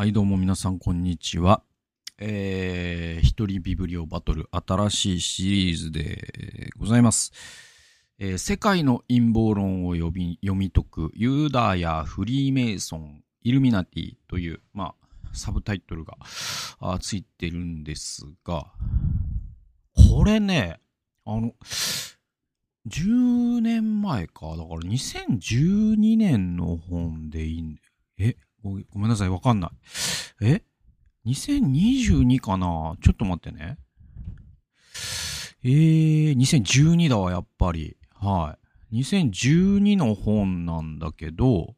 はい、どうも皆さん、こんにちは。えー、一人ビブリオバトル、新しいシリーズでございます。えー世界の陰謀論を読み読み解く、ユーダヤ、フリーメイソン、イルミナティという、まあ、サブタイトルがあついてるんですが、これね、あの、10年前か。だから2012年の本でいいんだよ。えごめんなさい、わかんない。え ?2022 かな？ちょっと待ってね。えー、2012だわ、やっぱり。はい。2012の本なんだけど、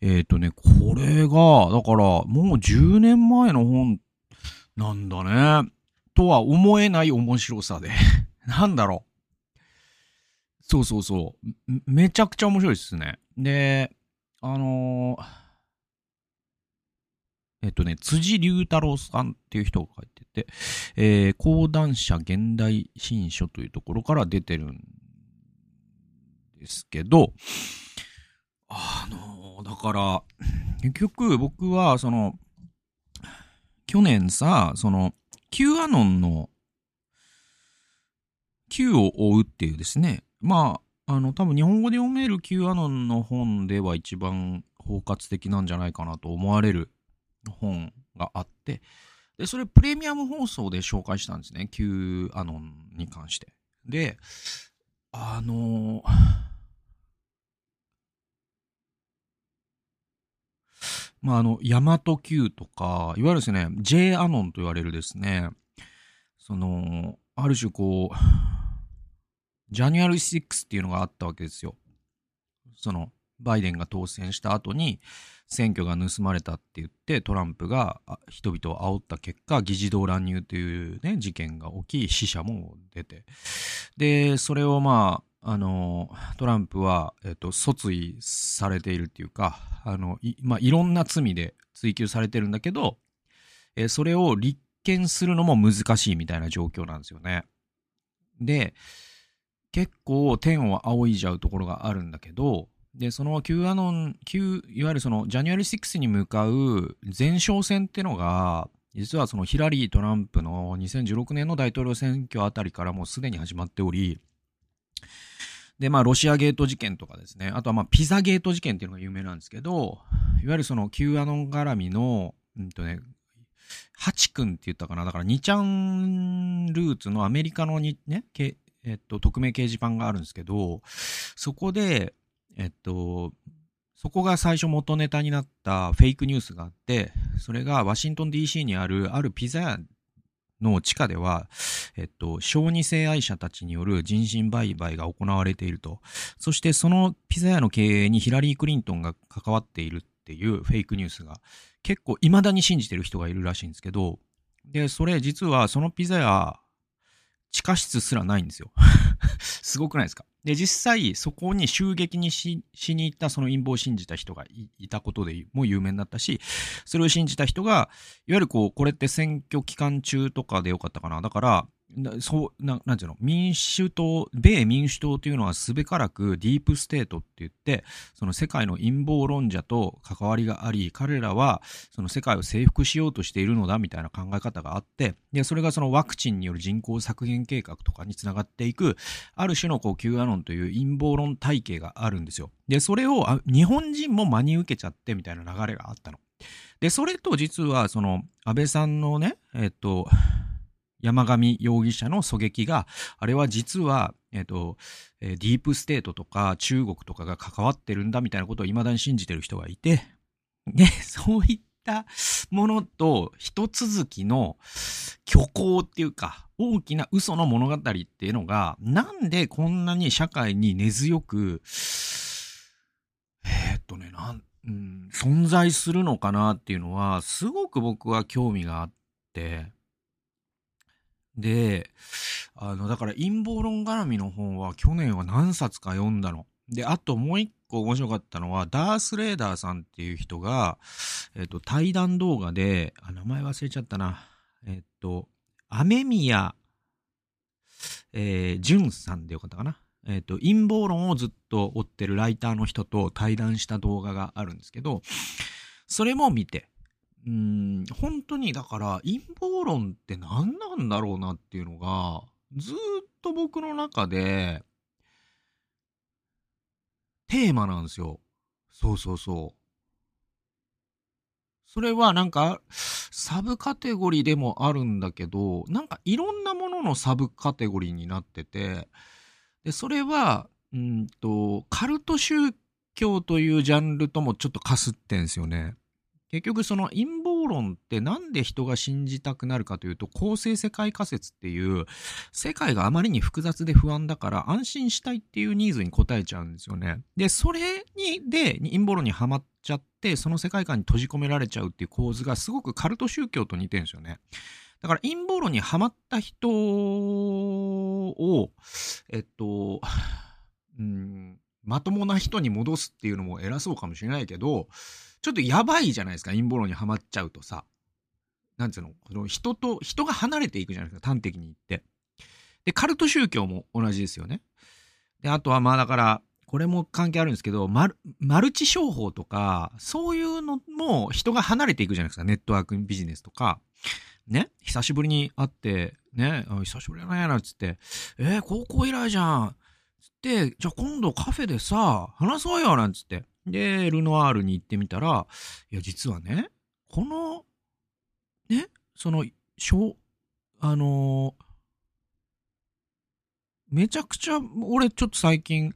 えっ、ー、とね、これが、だから、もう10年前の本なんだね。とは思えない面白さで。なんだろう。そうそうそう。めめちゃくちゃ面白いですね。で、あのーえっとね、辻龍太郎さんっていう人が書いてて、えー、講談社現代新書というところから出てるんですけど、あのだから、結局僕は、その、去年さ、その、Q アノンの Q を追うっていうですね、まあ、あの、多分日本語で読める Q アノンの本では一番包括的なんじゃないかなと思われる本があって、で、それプレミアム放送で紹介したんですね。Q アノンに関して。で、あのまあ、あの、ヤマト Q とか、いわゆるですね、J アノンと言われるですね、その、ある種こう、ジャニュアル6っていうのがあったわけですよ。その、バイデンが当選した後に、選挙が盗まれたって言って、トランプが人々を煽った結果、議事堂乱入というね、事件が起き、死者も出て。で、それをまあ、あの、トランプは、えっと、訴追されているっていうか、あの、いまあ、いろんな罪で追及されてるんだけど、えそれを立件するのも難しいみたいな状況なんですよね。で、結構天を仰いじゃうところがあるんだけど、で、その Q アノン、Q、いわゆるそのジャニュアリ6に向かう前哨戦ってのが、実はそのヒラリー・トランプの2016年の大統領選挙あたりからもうすでに始まっており、で、まあ、ロシアゲート事件とかですね、あとはまあ、ピザゲート事件っていうのが有名なんですけど、いわゆるその Q アノン絡みの、うんとね、ハチ君って言ったかな。だから、2ちゃんルーツのアメリカのにね、えっと、匿名掲示板があるんですけど、そこで、えっと、そこが最初元ネタになったフェイクニュースがあって、それがワシントン DC にあるあるピザ屋の地下では、えっと、小児性愛者たちによる人身売買が行われていると。そしてそのピザ屋の経営にヒラリー・クリントンが関わっているっていうフェイクニュースが結構未だに信じてる人がいるらしいんですけど、で、それ実はそのピザ屋、地下室すらないんですよ。すごくないですか？で、実際そこに襲撃にししに行ったその陰謀を信じた人がいいたことでも有名になったし、それを信じた人が、いわゆるこう、これって選挙期間中とかでよかったかな。だから、なそう、ななんていうの、民主党、米民主党というのはすべからくディープステートって言って、その世界の陰謀論者と関わりがあり、彼らはその世界を征服しようとしているのだみたいな考え方があって、で、それがそのワクチンによる人口削減計画とかにつながっていく、ある種のこう Q アノンという陰謀論体系があるんですよ。で、それを日本人も真に受けちゃってみたいな流れがあったの。で、それと実はその安倍さんのね、えっと、山上容疑者の狙撃が、あれは実は、えっと、えディープステートとか中国とかが関わってるんだみたいなことを未だに信じてる人がいて、で、そういったものと一続きの虚構っていうか、大きな嘘の物語っていうのが、なんでこんなに社会に根強く、えーっとね、なん、うん、存在するのかなっていうのは、すごく僕は興味があって、で、あの、だから陰謀論絡みの本は去年は何冊か読んだの。で、あともう一個面白かったのは、ダース・レーダーさんっていう人が、えっと、対談動画で、あ、名前忘れちゃったな。えっと、雨宮、えー、淳さんでよかったかな。えっと、陰謀論をずっと追ってるライターの人と対談した動画があるんですけど、それも見て、うん、本当にだから陰謀論って何なんだろうなっていうのが、ずっと僕の中で、テーマなんですよ。そうそうそう。それはなんか、サブカテゴリーでもあるんだけど、なんかいろんなもののサブカテゴリーになってて、で、それは、うんと、カルト宗教というジャンルともちょっとかすってんすよね。結局その陰論ってなんで人が信じたくなるかというと構成世界仮説っていう世界があまりに複雑で不安だから安心したいっていうニーズに応えちゃうんですよね。で、それに、で陰謀論にはまっちゃってその世界観に閉じ込められちゃうっていう構図がすごくカルト宗教と似てるんですよね。だから陰謀論にはまった人を、えっと、うん、まともな人に戻すっていうのも偉そうかもしれないけど、ちょっとやばいじゃないですか、陰謀論にはまっちゃうとさ。なんつうの、この人と、人が離れていくじゃないですか、端的に言って。で、カルト宗教も同じですよね。で、あとはまあだから、これも関係あるんですけど、マルマルチ商法とか、そういうのも人が離れていくじゃないですか、ネットワークビジネスとか。ね、久しぶりに会って、ね、久しぶりだね、なんつって、えー、高校以来じゃん。つって、じゃあ今度カフェでさ、話そうよ、なんつって。で、ルノワールに行ってみたら、いや、実はね、この、ね、その、しょあのー、めちゃくちゃ、俺ちょっと最近、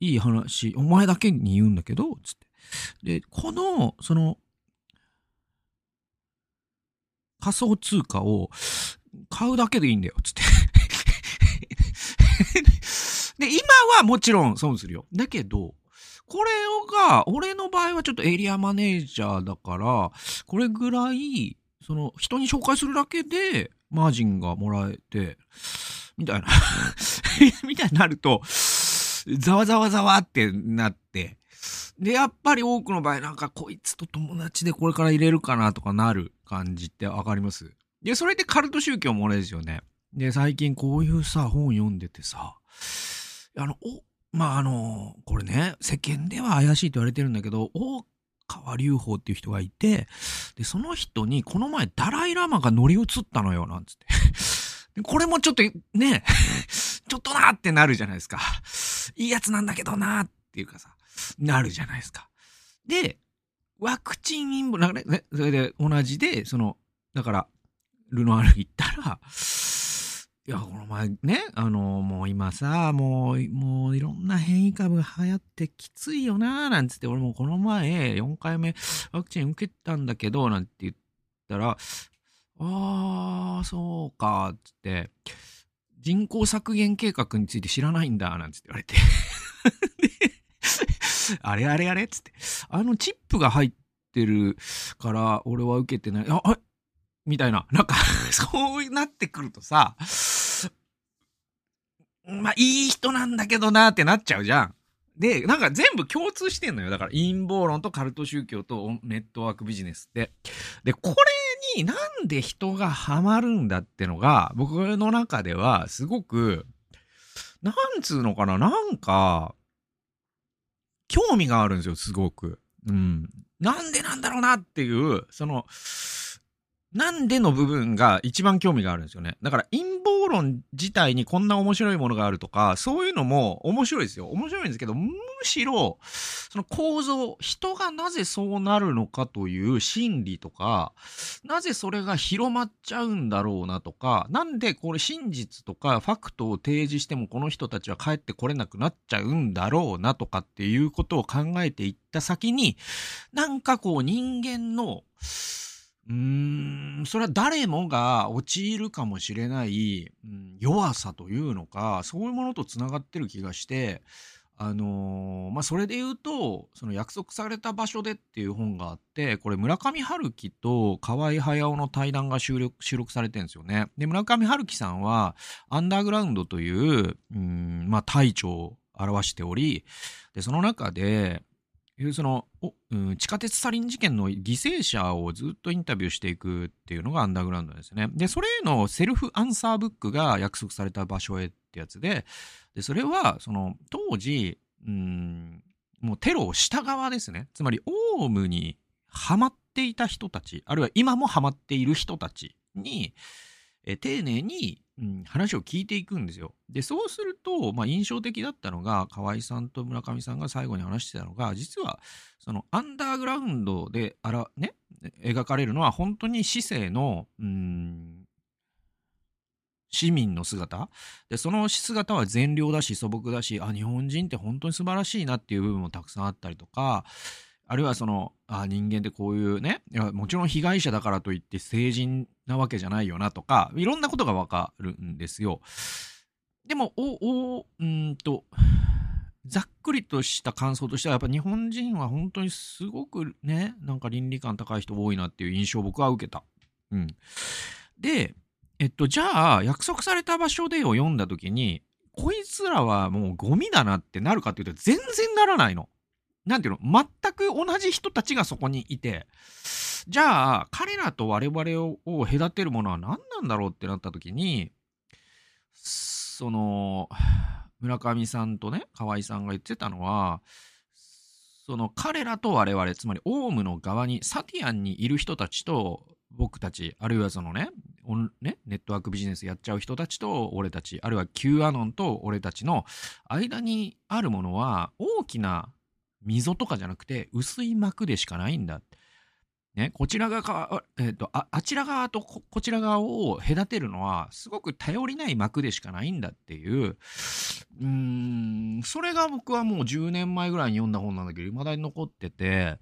いい話、お前だけに言うんだけど、つって。で、この、その、仮想通貨を買うだけでいいんだよ、つって。で、今はもちろん損するよ。だけど、これが、俺の場合はちょっとエリアマネージャーだから、これぐらい、その、人に紹介するだけで、マージンがもらえて、みたいな。みたいになると、ざわざわざわってなって、で、やっぱり多くの場合、なんかこいつと友達でこれから入れるかなとかなる感じってわかります。で、それでカルト宗教も同じですよね。で、最近こういうさ、本読んでてさ、あの、お、まあ、あの、これね、世間では怪しいと言われてるんだけど、大川隆法っていう人がいて、で、その人にこの前ダライラマが乗り移ったのよ、なんつって。でこれもちょっとね、ちょっとなってなるじゃないですか。いいやつなんだけどなっていうかさ、なるじゃないですか。で、ワクチン陰謀、なんかね、それで同じで、その、だから、ルノアール行ったら、いや、この前ね、あの、もう今さ、もう、もういろんな変異株が流行ってきついよな、なんつって、俺もこの前4回目ワクチン受けたんだけど、なんて言ったら、あー、そうか、つって、人口削減計画について知らないんだ、なんつって言われて。あれあれあれつって、あのチップが入ってるから、俺は受けてない。あ、あみたいな。なんか そうなってくるとさ、まあ、いい人なんだけどなってなっちゃうじゃん。で、なんか全部共通してんのよ。だから陰謀論とカルト宗教とネットワークビジネスって。で、これになんで人がハマるんだってのが、僕の中ではすごく、なんつうのかな、なんか、興味があるんですよ、すごく。うん。なんでなんだろうなっていう、その、なんでの部分が一番興味があるんですよね。だから陰謀論自体にこんな面白いものがあるとか、そういうのも面白いですよ。面白いんですけど、むしろ、その構造、人がなぜそうなるのかという心理とか、なぜそれが広まっちゃうんだろうなとか、なんでこれ真実とかファクトを提示してもこの人たちは帰ってこれなくなっちゃうんだろうなとかっていうことを考えていった先に、なんかこう人間の、うん、それは誰もが陥るかもしれない、うん、弱さというのか、そういうものとつながってる気がして、あのー、まあ、それで言うと、その約束された場所でっていう本があって、これ村上春樹と河合駿の対談が収録収録されてるんですよね。で、村上春樹さんは、アンダーグラウンドという、うん、まあ、隊長を表しており、で、その中で、そのうん、地下鉄サリン事件の犠牲者をずっとインタビューしていくっていうのがアンダーグラウンドですね。で、それへのセルフアンサーブックが約束された場所へってやつで、で、それは、その、当時、うん、もうテロをした側ですね。つまり、オウムにハマっていた人たち、あるいは今もハマっている人たちに、え丁寧に、話を聞いていくんですよ。で、そうすると、まあ、印象的だったのが、河合さんと村上さんが最後に話してたのが、実は、その、アンダーグラウンドで、あら、ね、描かれるのは、本当に市政の、うん、市民の姿でその姿は善良だし素朴だしあ日本人って本当に素晴らしいなっていう部分もたくさんあったりとかあるいはそのあ人間ってこういうねいやもちろん被害者だからといって成人なわけじゃないよなとかいろんなことがわかるんですよ。でもおおうんとざっくりとした感想としてはやっぱ日本人は本当にすごくねなんか倫理観高い人多いなっていう印象を僕は受けた。うん、でえっとじゃあ約束された場所でを読んだ時にこいつらはもうゴミだなってなるかっていうと全然ならないの。なんていうの全く同じ人たちがそこにいて、じゃあ、彼らと我々を隔てるものは何なんだろうってなった時に、その、村上さんとね、河合さんが言ってたのは、その彼らと我々、つまりオウムの側に、サティアンにいる人たちと僕たち、あるいはそのね、ねネットワークビジネスやっちゃう人たちと俺たち、あるいは Q アノンと俺たちの間にあるものは大きな溝とかじゃなくて薄い膜でしかないんだ。ね、こちら側、えっ、ー、とあ、あちら側とここちら側を隔てるのはすごく頼りない膜でしかないんだっていう、うーん、それが僕はもう10年前ぐらいに読んだ本なんだけど、未だに残ってて、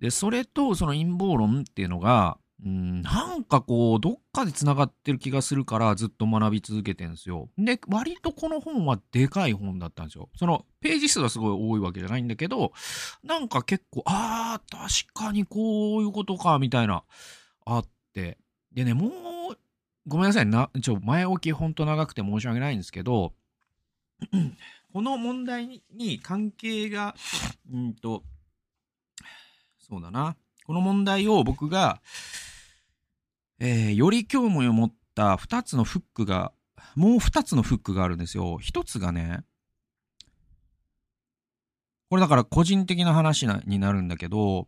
で、それとその陰謀論っていうのが、うん、なんかこう、どっかで繋がってる気がするからずっと学び続けてんですよ。で、割とこの本はでかい本だったんですよ。その、ページ数はすごい多いわけじゃないんだけど、なんか結構、ああ、確かにこういうことか、みたいな、あって。でね、もう、ごめんなさい。な、ちょ、前置きほんと長くて申し訳ないんですけど、この問題に関係が、うんと、そうだな。この問題を僕が、えー、より興味を持った2つのフックが、もう2つのフックがあるんですよ。1つがね、これだから個人的な話になるんだけど、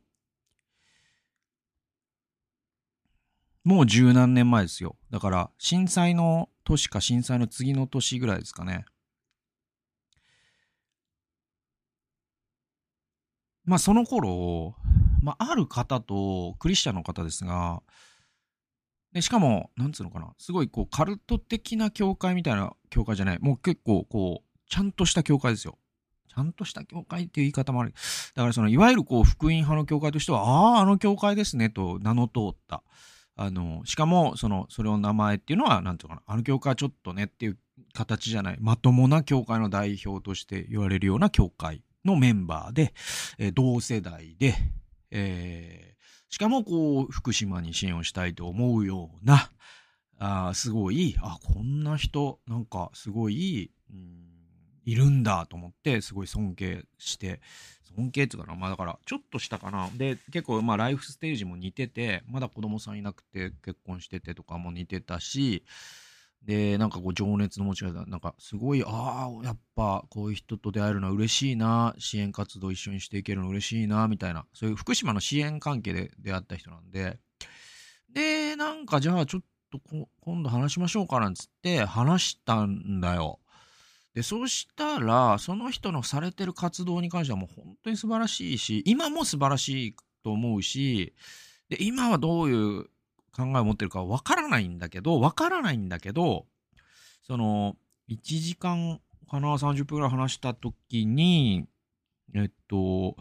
もう十何年前ですよ。だから震災の年か震災の次の年ぐらいですかね。まあその頃、まあある方とクリスチャンの方ですが、で、しかも、なんつうのかな、すごいこう、カルト的な教会みたいな教会じゃない。もう結構、こう、ちゃんとした教会ですよ。ちゃんとした教会っていう言い方もある。だからその、いわゆるこう、福音派の教会としては、ああ、あの教会ですね、と名の通った。あの、しかも、その、それを名前っていうのは、なんていうかな、あの教会はちょっとねっていう形じゃない、まともな教会の代表として言われるような教会のメンバーで、えー、同世代で、えー、しかもこう、福島に支援をしたいと思うような、あすごい、あ、こんな人、なんかすごい、うん、いるんだと思って、すごい尊敬して、尊敬っていうかな、まあだから、ちょっとしたかな。で、結構まあライフステージも似てて、まだ子供さんいなくて結婚しててとかも似てたし、で、なんかこう情熱の持ち方、なんかすごい、ああ、やっぱこういう人と出会えるのは嬉しいな、支援活動一緒にしていけるの嬉しいな、みたいな、そういう福島の支援関係で出会った人なんで、で、なんかじゃあちょっと今度話しましょうかなんつって話したんだよ。で、そうしたら、その人のされてる活動に関してはもう本当に素晴らしいし、今も素晴らしいと思うし、で、今はどういう考えを持ってるかわからないんだけど、わからないんだけど、その、1時間かな、30分ぐらい話した時に、えっと、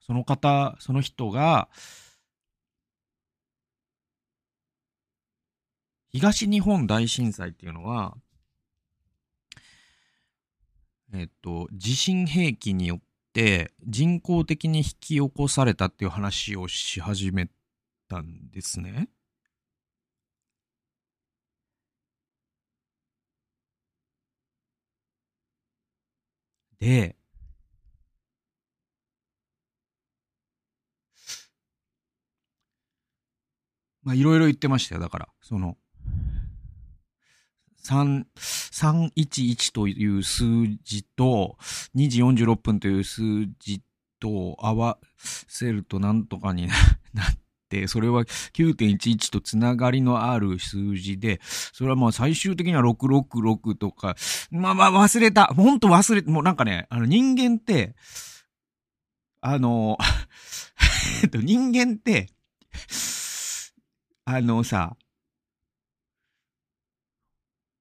その方、その人が、東日本大震災っていうのは、えっと、地震兵器によって人工的に引き起こされたっていう話をし始めたんですね。で、まあいろいろ言ってましたよ。だから、その、3、311という数字と、2時46分という数字と合わせるとなんとかになって、それは9.11とつながりのある数字で、それはまあ最終的には666とか、まあまあ忘れた。ほんと忘れ、もうなんかね、あの人間って、あの、えっと、人間って、あのさ、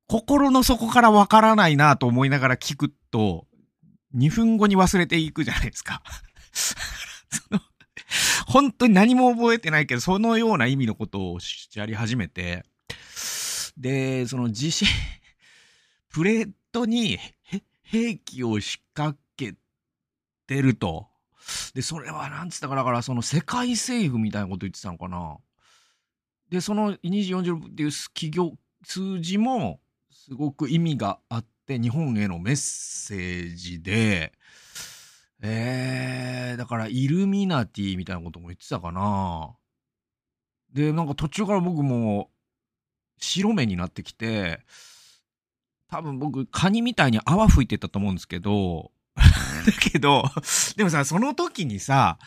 心の底からわからないなと思いながら聞くと、2分後に忘れていくじゃないですか。その本当に何も覚えてないけど、そのような意味のことをやり始めて、で、その地震、プレートに兵器を仕掛けてると。で、それはなんつったか、だからその世界政府みたいなこと言ってたのかな。で、その2時40分っていう企業、数字もすごく意味があって、日本へのメッセージで、えー、だからイルミナティみたいなことも言ってたかな。で、なんか途中から僕も白目になってきて、多分僕、カニみたいに泡吹いてたと思うんですけど、だけど、でもさ、その時にさ、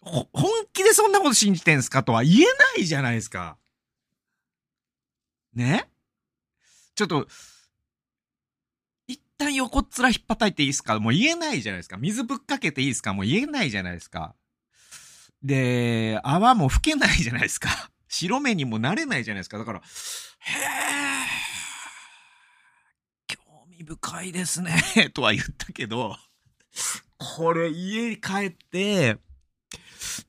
本気でそんなこと信じてんすかとは言えないじゃないですか。ね？ちょっと、一旦横っ面引っ叩いていいですか？もう言えないじゃないですか。水ぶっかけていいですか？もう言えないじゃないですか。で、泡も吹けないじゃないですか。白目にもなれないじゃないですか。だから、へえ、興味深いですね とは言ったけど、これ家に帰って、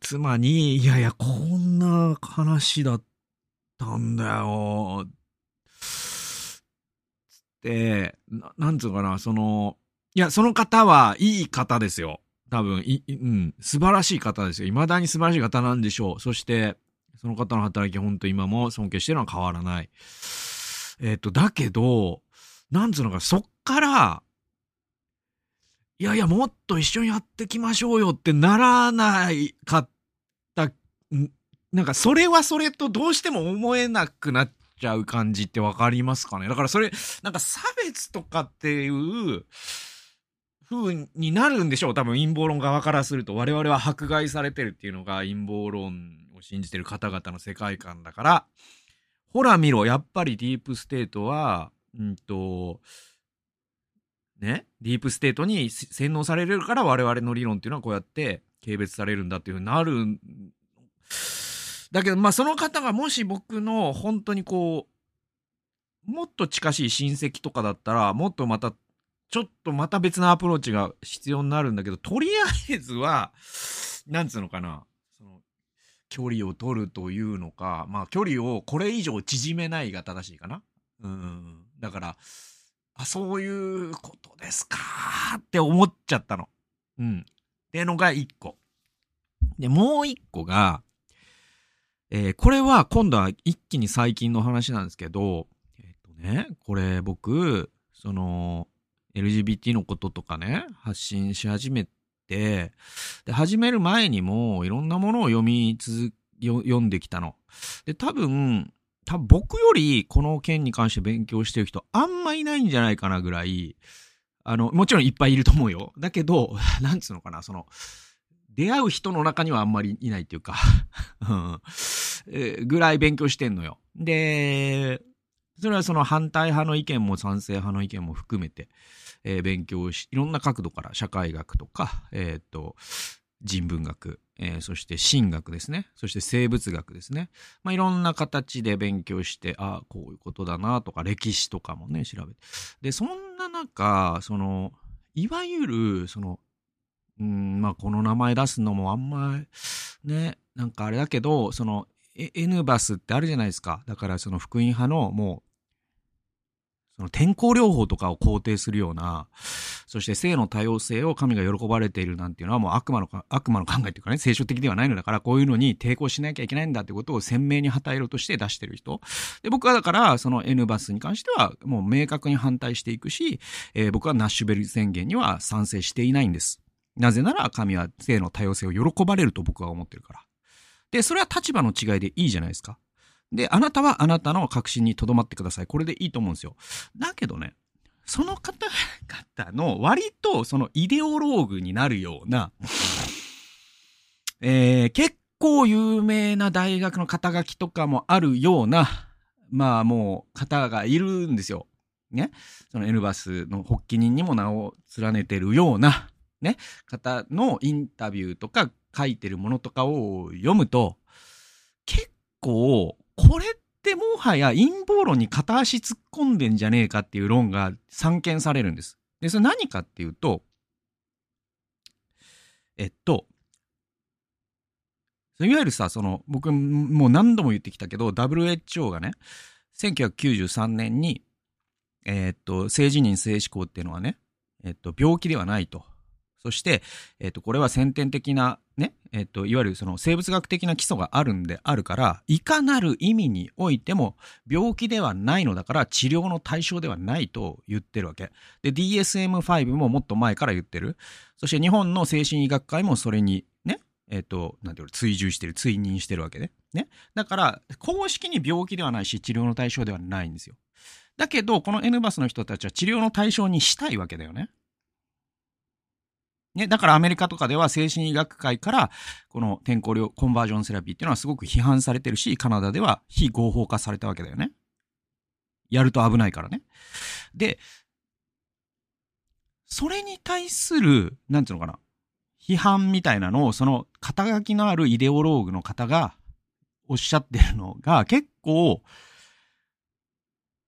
妻に、いやいや、こんな話だったんだよ。ななんつうかな、その、いや、その方はいい方ですよ。多分、い、うん、素晴らしい方ですよ。未だに素晴らしい方なんでしょう。そして、その方の働き、本当今も尊敬してるのは変わらない。えっ、ー、と、だけど、なんつうのか、そっから、いやいや、もっと一緒にやってきましょうよってならないかった、なんかそれはそれとどうしても思えなくなっちゃう感じってわかりますかね？だからそれ、なんか差別とかっていう風になるんでしょう？多分陰謀論側からすると。我々は迫害されてるっていうのが陰謀論を信じてる方々の世界観だから、ほら見ろ、やっぱりディープステートは、うんと、ね、ディープステートに洗脳されるから我々の理論っていうのはこうやって軽蔑されるんだっていうふうになるだけど、まあその方がもし僕の本当にこう、もっと近しい親戚とかだったら、もっとまた、ちょっとまた別のアプローチが必要になるんだけど、とりあえずは、なんつうのかな、その、距離を取るというのか、まあ距離をこれ以上縮めないが正しいかな。うん。だから、あ、そういうことですかって思っちゃったの。うん。っていうのが一個。で、もう一個が、えー、これは今度は一気に最近の話なんですけど、えっ、ー、とね、これ僕、その、LGBT のこととかね、発信し始めて、で、始める前にもいろんなものを読み続読んできたの。で、多分、多分僕よりこの件に関して勉強してる人あんまいないんじゃないかなぐらい、あの、もちろんいっぱいいると思うよ。だけど、なんつうのかな、その、出会う人の中にはあんまりいないっていうか ぐらい勉強してんのよ。で、それはその反対派の意見も賛成派の意見も含めて、えー、勉強し、いろんな角度から社会学とか、えっ、と、人文学、えー、そして神学ですね。そして生物学ですね。まあ、いろんな形で勉強して、ああ、こういうことだなとか、歴史とかもね、調べて。で、そんな中、その、いわゆる、その、うん、まあ、この名前出すのもあんま、ね、なんかあれだけど、その、N バスってあるじゃないですか。だからその福音派のもうその天候療法とかを肯定するような、そして性の多様性を神が喜ばれているなんていうのはもう悪魔の、悪魔の考えというかね、聖書的ではないのだから、こういうのに抵抗しなきゃいけないんだってことを鮮明に旗色として出してる人。で、僕はだから、その N バスに関してはもう明確に反対していくし、えー、僕はナッシュベル宣言には賛成していないんです。なぜなら神は性の多様性を喜ばれると僕は思ってるから。で、それは立場の違いでいいじゃないですか。で、あなたはあなたの確信に留まってください。これでいいと思うんですよ。だけどね、その方々の割とそのイデオローグになるような、えー、結構有名な大学の肩書きとかもあるような、まあもう方がいるんですよ。ね。その N バスの発起人にも名を連ねてるような、ね、方のインタビューとか書いてるものとかを読むと、結構、これってもはや陰謀論に片足突っ込んでんじゃねえかっていう論が散見されるんです。で、それ何かっていうと、えっと、いわゆるさ、その、僕もう何度も言ってきたけど、WHO がね、1993年に、えー、っと、性自認性思考っていうのはね、え、っと、病気ではないと。そして、えっ、と、これは先天的な、ね、えっ、と、いわゆるその生物学的な基礎があるんであるから、いかなる意味においても病気ではないのだから治療の対象ではないと言ってるわけ。で、DSM-5 ももっと前から言ってる。そして日本の精神医学会もそれにね、えっ、と、なんていうの、追従してる、追認してるわけね。ね。だから、公式に病気ではないし、治療の対象ではないんですよ。だけど、この N バスの人たちは治療の対象にしたいわけだよね。ね、だからアメリカとかでは精神医学会からこの転校量コンバージョンセラピーっていうのはすごく批判されてるし、カナダでは非合法化されたわけだよね。やると危ないからね。で、それに対する、なんていうのかな、批判みたいなのを、その肩書きのあるイデオローグの方がおっしゃってるのが結構、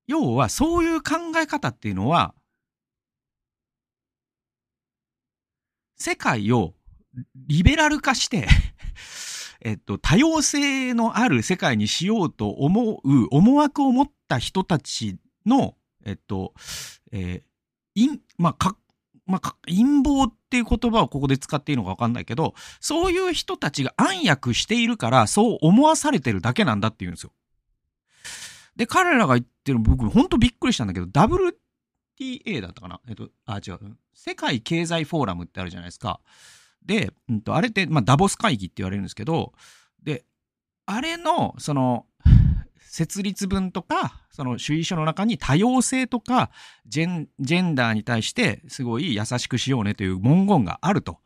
要はそういう考え方っていうのは世界をリベラル化して えっと、多様性のある世界にしようと思う思惑を持った人たちの、えっと、えー、陰、まあ、か、まあ、陰謀っていう言葉をここで使っていいのかわかんないけど、そういう人たちが暗躍しているから、そう思わされてるだけなんだって言うんですよ。で、彼らが言ってる僕、ほんとびっくりしたんだけど、WTA だったかな？えっと、あ、違う。世界経済フォーラムってあるじゃないですか。で、うんと、あれって、まあ、ダボス会議って言われるんですけど、で、あれの、その、設立文とか、その主義書の中に多様性とかジェン、ジェンダーに対してすごい優しくしようねという文言があると。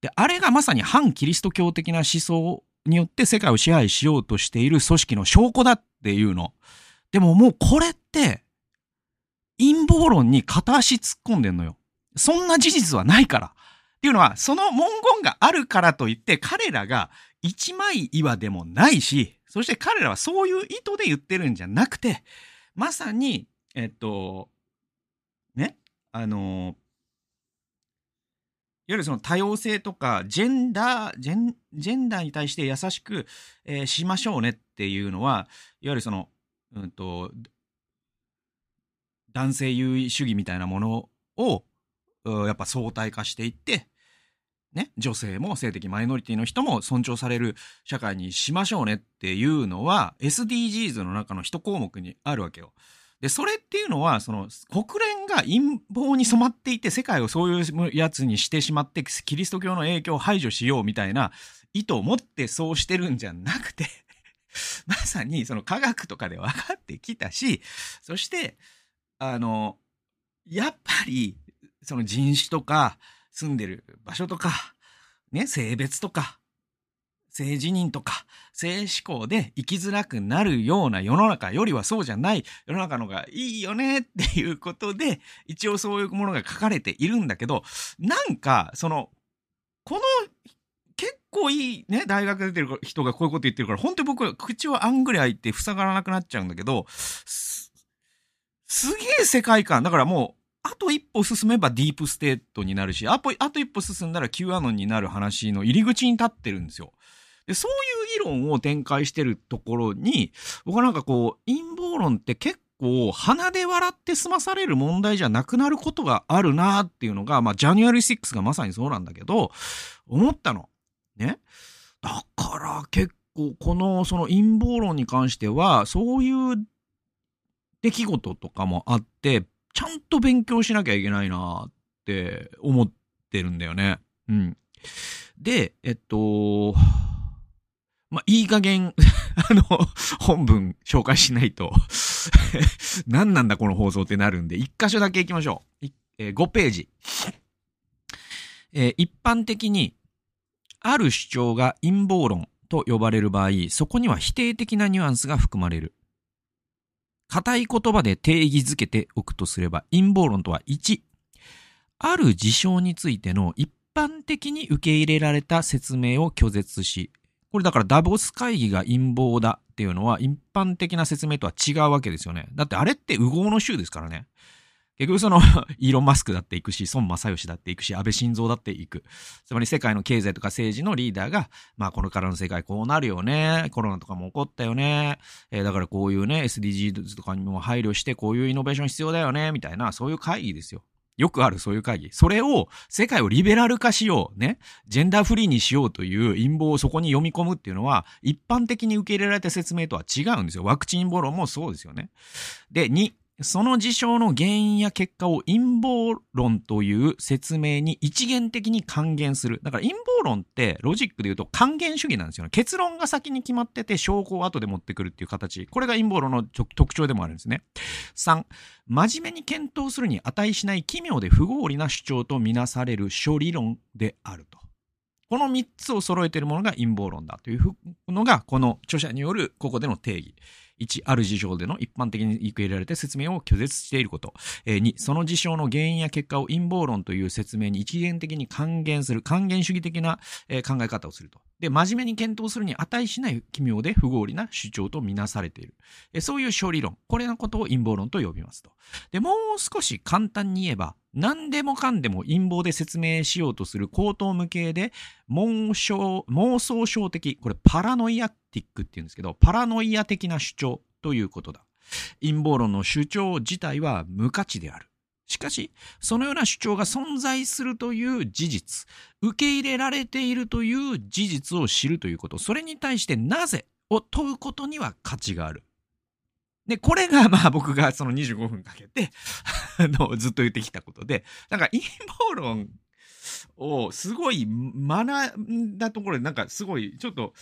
で、あれがまさに反キリスト教的な思想によって世界を支配しようとしている組織の証拠だっていうの。でももうこれって、陰謀論に片足突っ込んでんのよ。そんな事実はないから。っていうのは、その文言があるからといって、彼らが一枚岩でもないし、そして彼らはそういう意図で言ってるんじゃなくて、まさに、えっと、ね、あの、いわゆるその多様性とか、ジェンダー、ジェン、ジェンダーに対して優しく、えー、しましょうねっていうのは、いわゆるその、うんと、男性優位主義みたいなものを、やっぱ相対化していって、ね、女性も性的マイノリティの人も尊重される社会にしましょうねっていうのは SDGs の中の一項目にあるわけよ。で、それっていうのは、その国連が陰謀に染まっていて世界をそういうやつにしてしまってキリスト教の影響を排除しようみたいな意図を持ってそうしてるんじゃなくて まさにその科学とかで分かってきたし、そして、あの、やっぱりその人種とか、住んでる場所とか、ね、性別とか、性自認とか、性思考で生きづらくなるような世の中よりはそうじゃない世の中のがいいよねっていうことで、一応そういうものが書かれているんだけど、なんか、その、この、結構いいね、大学出てる人がこういうこと言ってるから、本当に僕は口をあんぐり開いて塞がらなくなっちゃうんだけど、す、げえ世界観。だからもう、あと一歩進めばディープステートになるし、あと一歩進んだら Q アノンになる話の入り口に立ってるんですよ。で、そういう議論を展開してるところに、僕はなんかこう、陰謀論って結構鼻で笑って済まされる問題じゃなくなることがあるなっていうのが、まあ、 January 6がまさにそうなんだけど、思ったの。ね。だから結構このその陰謀論に関しては、そういう出来事とかもあって、ちゃんと勉強しなきゃいけないなって思ってるんだよね。うん。で、えっと、まあ、いい加減 あの、本文紹介しないと 何なんだこの放送ってなるんで、一箇所だけ行きましょう。えー、5ページ。えー、一般的に、ある主張が陰謀論と呼ばれる場合、そこには否定的なニュアンスが含まれる。硬い言葉で定義づけておくとすれば、陰謀論とは1、ある事象についての一般的に受け入れられた説明を拒絶し、これだからダボス会議が陰謀だっていうのは一般的な説明とは違うわけですよね。だってあれって右合の州ですからね。結局その イーロン・マスクだっていくし、孫正義だっていくし、安倍晋三だっていく。つまり世界の経済とか政治のリーダーが、まあこれからの世界こうなるよね。コロナとかも起こったよね。えー、だからこういうね、SDGs とかにも配慮してこういうイノベーション必要だよね。みたいな、そういう会議ですよ。よくあるそういう会議。それを世界をリベラル化しよう、ね。ジェンダーフリーにしようという陰謀をそこに読み込むっていうのは、一般的に受け入れられた説明とは違うんですよ。ワクチン陰謀論もそうですよね。で、2、その事象の原因や結果を陰謀論という説明に一元的に還元する。だから陰謀論ってロジックで言うと還元主義なんですよね。結論が先に決まってて証拠を後で持ってくるっていう形。これが陰謀論の特徴でもあるんですね。3、真面目に検討するに値しない奇妙で不合理な主張とみなされる処理論であると。この3つを揃えているものが陰謀論だというのが、この著者によるここでの定義。1、ある事象での一般的に受け入れられて説明を拒絶していること。2、その事象の原因や結果を陰謀論という説明に一元的に還元する、還元主義的なえ考え方をすると。で、真面目に検討するに値しない奇妙で不合理な主張とみなされている。えそういう処理論。これのことを陰謀論と呼びますと。で、もう少し簡単に言えば、何でもかんでも陰謀で説明しようとする口頭無形で妄想、妄想症的、これパラノイアティックって言うんですけど、パラノイア的な主張ということだ。陰謀論の主張自体は無価値である。しかし、そのような主張が存在するという事実、受け入れられているという事実を知るということ、それに対してなぜを問うことには価値がある。で、これがまあ僕がその25分かけて の、ずっと言ってきたことで、なんか陰謀論をすごい学んだところで、なんかすごいちょっと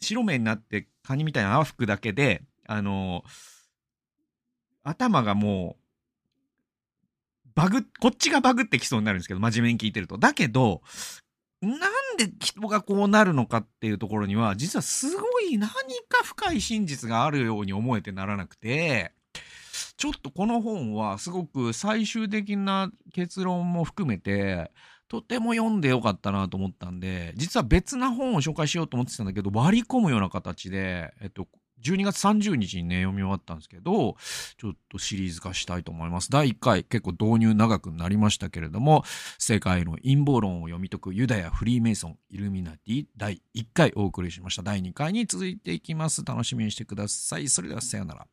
白目になってカニみたいな泡吹くだけで、あの、頭がもう、バグ、こっちがバグってきそうになるんですけど、真面目に聞いてると。だけど、なんで人がこうなるのかっていうところには、実はすごい何か深い真実があるように思えてならなくて、ちょっとこの本はすごく最終的な結論も含めて、とても読んでよかったなと思ったんで、実は別な本を紹介しようと思ってたんだけど、割り込むような形で、えっと、12月30日にね、読み終わったんですけど、ちょっとシリーズ化したいと思います。第1回、結構導入長くなりましたけれども、世界の陰謀論を読み解くユダヤ・フリーメイソン・イルミナティ第1回お送りしました。第2回に続いていきます。楽しみにしてください。それではさようなら。